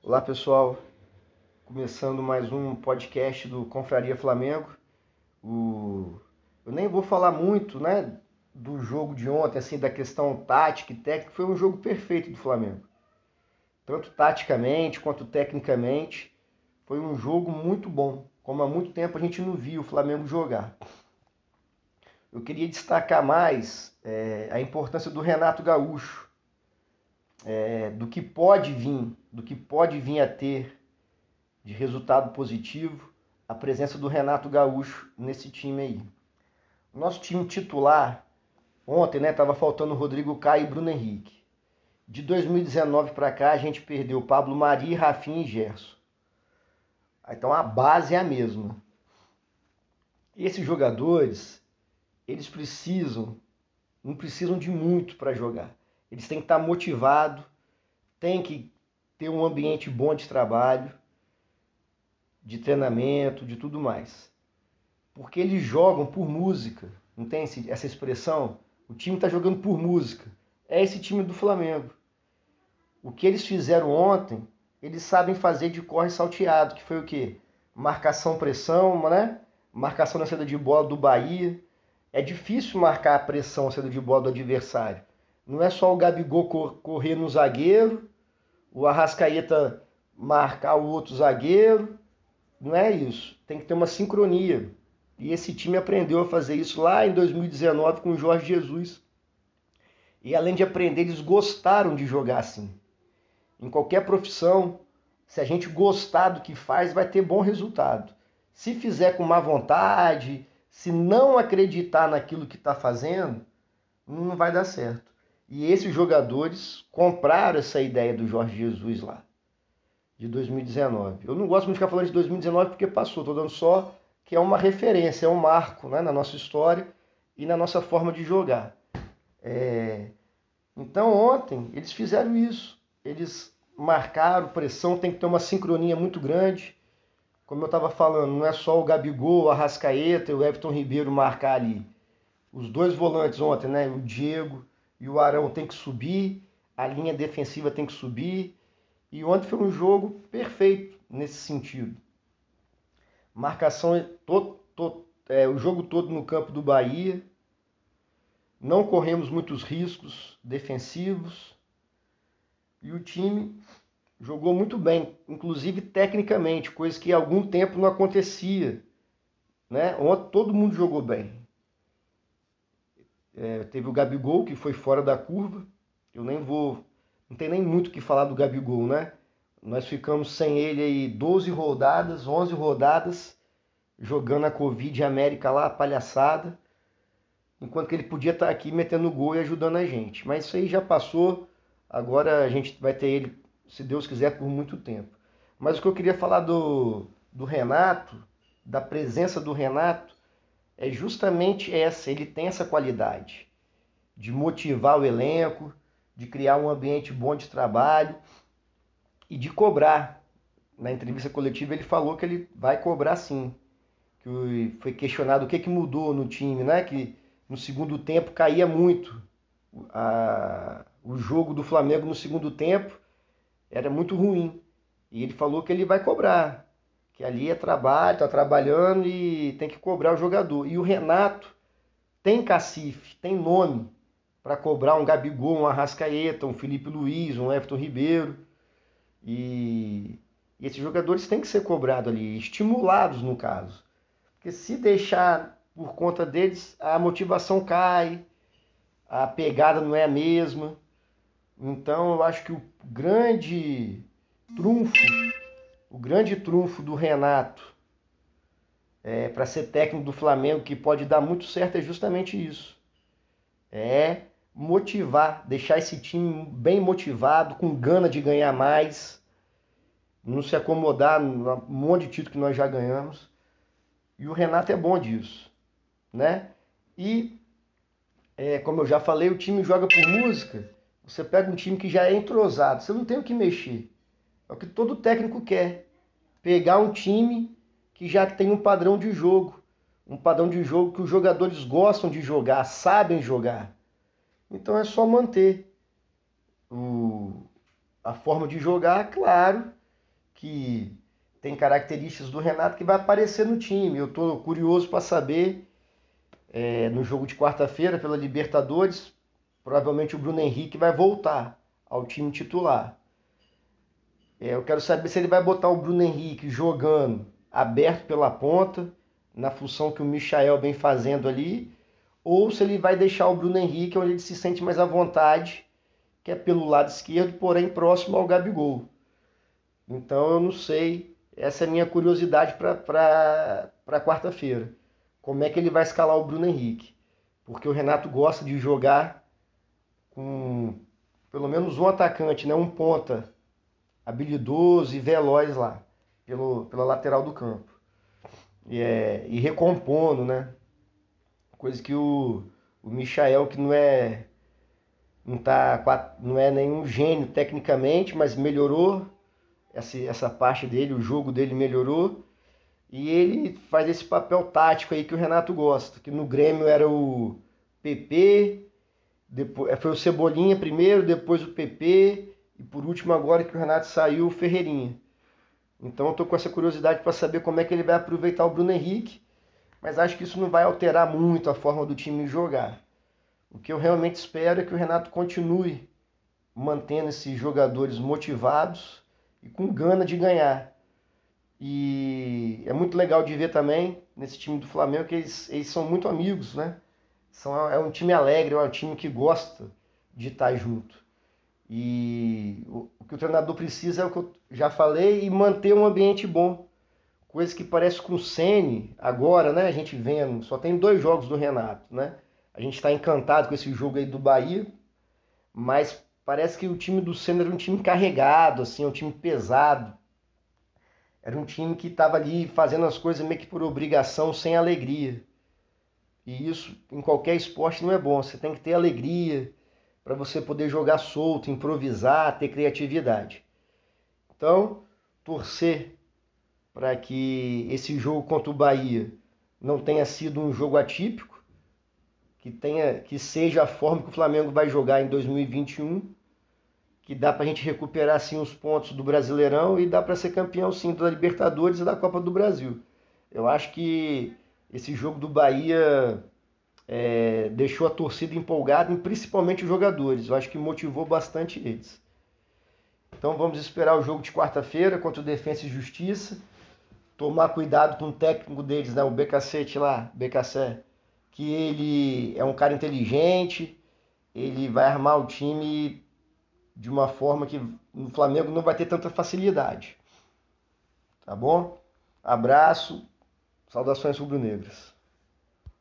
Olá pessoal, começando mais um podcast do Confraria Flamengo. O... Eu nem vou falar muito né, do jogo de ontem, assim, da questão tática e técnica, foi um jogo perfeito do Flamengo. Tanto taticamente quanto tecnicamente, foi um jogo muito bom, como há muito tempo a gente não via o Flamengo jogar. Eu queria destacar mais é, a importância do Renato Gaúcho, é, do que pode vir, do que pode vir a ter de resultado positivo a presença do Renato Gaúcho nesse time aí. Nosso time titular, ontem, né, tava faltando Rodrigo Caio e Bruno Henrique. De 2019 para cá, a gente perdeu Pablo Mari, Rafinha e Gerson. Então a base é a mesma. Esses jogadores, eles precisam, não precisam de muito para jogar. Eles têm que estar motivados, têm que ter um ambiente bom de trabalho, de treinamento, de tudo mais. Porque eles jogam por música, não tem essa expressão? O time está jogando por música. É esse time do Flamengo. O que eles fizeram ontem, eles sabem fazer de corre salteado, que foi o quê? Marcação, pressão, né? Marcação na saída de bola do Bahia. É difícil marcar a pressão na saída de bola do adversário. Não é só o Gabigol correr no zagueiro, o Arrascaeta marcar o outro zagueiro. Não é isso. Tem que ter uma sincronia. E esse time aprendeu a fazer isso lá em 2019 com o Jorge Jesus. E além de aprender, eles gostaram de jogar assim. Em qualquer profissão, se a gente gostar do que faz, vai ter bom resultado. Se fizer com má vontade, se não acreditar naquilo que está fazendo, não vai dar certo. E esses jogadores compraram essa ideia do Jorge Jesus lá, de 2019. Eu não gosto muito de ficar falando de 2019 porque passou, estou dando só que é uma referência, é um marco né, na nossa história e na nossa forma de jogar. É... Então ontem eles fizeram isso, eles marcaram pressão, tem que ter uma sincronia muito grande. Como eu estava falando, não é só o Gabigol, o Arrascaeta e o Everton Ribeiro marcar ali. Os dois volantes ontem, né, o Diego e o Arão tem que subir, a linha defensiva tem que subir. E ontem foi um jogo perfeito nesse sentido. Marcação é é, o jogo todo no campo do Bahia. Não corremos muitos riscos defensivos. E o time jogou muito bem, inclusive tecnicamente, coisa que há algum tempo não acontecia. Né? Ontem todo mundo jogou bem. É, teve o Gabigol, que foi fora da curva. Eu nem vou. Não tem nem muito o que falar do Gabigol, né? Nós ficamos sem ele aí 12 rodadas, 11 rodadas, jogando a Covid América lá, palhaçada. Enquanto que ele podia estar aqui metendo gol e ajudando a gente. Mas isso aí já passou. Agora a gente vai ter ele, se Deus quiser, por muito tempo. Mas o que eu queria falar do, do Renato, da presença do Renato, é justamente essa, ele tem essa qualidade de motivar o elenco, de criar um ambiente bom de trabalho e de cobrar. Na entrevista coletiva ele falou que ele vai cobrar sim. Que foi questionado o que, que mudou no time, né? Que no segundo tempo caía muito. A, o jogo do Flamengo no segundo tempo era muito ruim. E ele falou que ele vai cobrar que ali é trabalho, está trabalhando e tem que cobrar o jogador. E o Renato tem cacife, tem nome para cobrar um Gabigol, um Arrascaeta, um Felipe Luiz, um Everton Ribeiro. E, e esses jogadores têm que ser cobrados ali, estimulados no caso. Porque se deixar por conta deles, a motivação cai, a pegada não é a mesma. Então eu acho que o grande trunfo o grande trunfo do Renato é, para ser técnico do Flamengo, que pode dar muito certo, é justamente isso. É motivar, deixar esse time bem motivado, com gana de ganhar mais, não se acomodar no monte de título que nós já ganhamos. E o Renato é bom disso, né? E, é, como eu já falei, o time joga por música. Você pega um time que já é entrosado, você não tem o que mexer. É o que todo técnico quer. Pegar um time que já tem um padrão de jogo. Um padrão de jogo que os jogadores gostam de jogar, sabem jogar. Então é só manter o, a forma de jogar, claro, que tem características do Renato que vai aparecer no time. Eu estou curioso para saber é, no jogo de quarta-feira pela Libertadores, provavelmente o Bruno Henrique vai voltar ao time titular. É, eu quero saber se ele vai botar o Bruno Henrique jogando aberto pela ponta, na função que o Michael vem fazendo ali, ou se ele vai deixar o Bruno Henrique onde ele se sente mais à vontade, que é pelo lado esquerdo, porém próximo ao Gabigol. Então eu não sei, essa é a minha curiosidade para quarta-feira. Como é que ele vai escalar o Bruno Henrique? Porque o Renato gosta de jogar com pelo menos um atacante, né? um ponta habilidoso e veloz lá, pelo, pela lateral do campo. E, é, e recompondo, né? Coisa que o, o Michael, que não é não, tá, não é nenhum gênio tecnicamente, mas melhorou essa, essa parte dele, o jogo dele melhorou. E ele faz esse papel tático aí que o Renato gosta, que no Grêmio era o PP, depois, foi o Cebolinha primeiro, depois o PP, e por último agora que o Renato saiu, o Ferreirinha. Então eu tô com essa curiosidade para saber como é que ele vai aproveitar o Bruno Henrique, mas acho que isso não vai alterar muito a forma do time jogar. O que eu realmente espero é que o Renato continue mantendo esses jogadores motivados e com gana de ganhar. E é muito legal de ver também nesse time do Flamengo que eles, eles são muito amigos, né? São, é um time alegre, é um time que gosta de estar junto. E o, o que o treinador precisa é o que eu já falei e manter um ambiente bom. Coisa que parece com o Sene agora, né? A gente vendo, só tem dois jogos do Renato, né? A gente está encantado com esse jogo aí do Bahia, mas parece que o time do Senna era um time carregado, assim, um time pesado. Era um time que estava ali fazendo as coisas meio que por obrigação, sem alegria. E isso em qualquer esporte não é bom. Você tem que ter alegria para você poder jogar solto, improvisar, ter criatividade. Então, torcer para que esse jogo contra o Bahia não tenha sido um jogo atípico, que tenha que seja a forma que o Flamengo vai jogar em 2021 que dá para a gente recuperar sim os pontos do Brasileirão e dá para ser campeão sim da Libertadores e da Copa do Brasil. Eu acho que esse jogo do Bahia é, deixou a torcida empolgada, principalmente os jogadores. Eu acho que motivou bastante eles. Então vamos esperar o jogo de quarta-feira contra o Defensa e Justiça. Tomar cuidado com o técnico deles, né? o BKC lá, BKC, que ele é um cara inteligente, ele vai armar o time de uma forma que no Flamengo não vai ter tanta facilidade. Tá bom? Abraço, saudações rubro-negras.